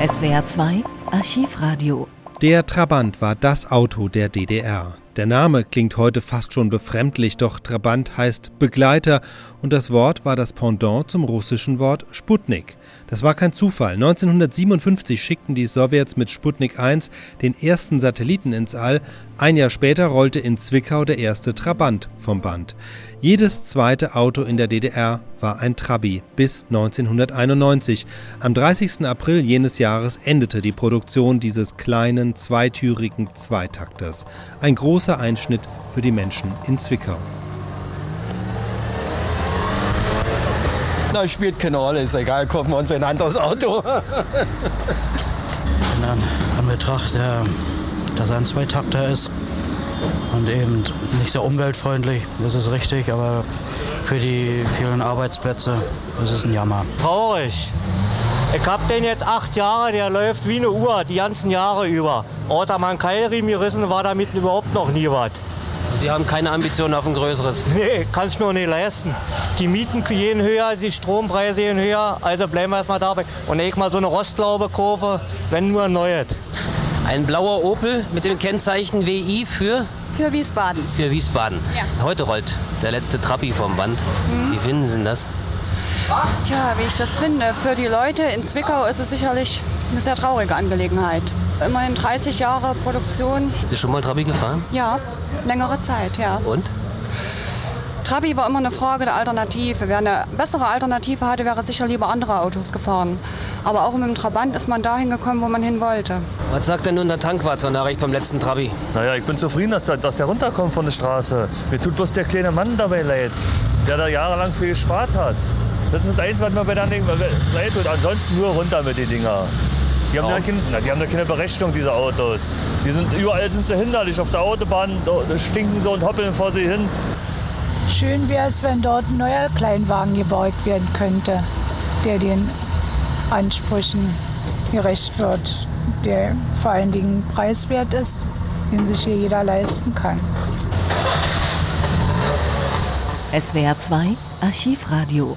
SWR 2 Archivradio. Der Trabant war das Auto der DDR. Der Name klingt heute fast schon befremdlich, doch Trabant heißt Begleiter und das Wort war das Pendant zum russischen Wort Sputnik. Das war kein Zufall. 1957 schickten die Sowjets mit Sputnik 1 den ersten Satelliten ins All. Ein Jahr später rollte in Zwickau der erste Trabant vom Band. Jedes zweite Auto in der DDR war ein Trabi bis 1991. Am 30. April jenes Jahres endete die Produktion dieses kleinen zweitürigen Zweitakters. Ein großer Einschnitt für die Menschen in Zwickau. Na, spielt keine Rolle, ist egal, kaufen wir uns ein anderes Auto. Dann an Betracht, dass er ein Zweitakter ist und eben nicht sehr umweltfreundlich, das ist richtig, aber für die vielen Arbeitsplätze ist es ein Jammer. Traurig. Ich hab den jetzt acht Jahre, der läuft wie eine Uhr, die ganzen Jahre über. Außer man Keilriemen gerissen war damit überhaupt noch nie was. Sie haben keine Ambitionen auf ein größeres? Nee, kann ich mir auch nicht leisten. Die Mieten gehen höher, die Strompreise gehen höher, also bleiben wir erstmal dabei. Und ich mal so eine Rostlaube kaufe, wenn nur ein neues. Ein blauer Opel mit dem Kennzeichen WI für? Für Wiesbaden. Für Wiesbaden. Ja. Heute rollt der letzte Trabi vom Band. Mhm. Wie finden Sie das? Tja, wie ich das finde. Für die Leute in Zwickau ist es sicherlich eine sehr traurige Angelegenheit. Immerhin 30 Jahre Produktion. Sind Sie schon mal Trabi gefahren? Ja, längere Zeit, ja. Und? Trabi war immer eine Frage der Alternative. Wer eine bessere Alternative hatte, wäre sicher lieber andere Autos gefahren. Aber auch mit dem Trabant ist man dahin gekommen, wo man hin wollte. Was sagt denn nun der Tankwart zur Nachricht vom letzten Trabi? Naja, ich bin zufrieden, dass der, dass der runterkommt von der Straße. Mir tut bloß der kleine Mann dabei leid, der da jahrelang viel gespart hat. Das ist das Einzige, was mir bei der leid tut. Ansonsten nur runter mit den Dinger. Die haben, ja keine, na, die haben ja keine Berechnung, diese Autos. Die sind, überall sind sie hinderlich. Auf der Autobahn da stinken sie und hoppeln vor sie hin. Schön wäre es, wenn dort ein neuer Kleinwagen gebaut werden könnte, der den Ansprüchen gerecht wird, der vor allen Dingen preiswert ist, den sich hier jeder leisten kann. SWR 2 Archivradio.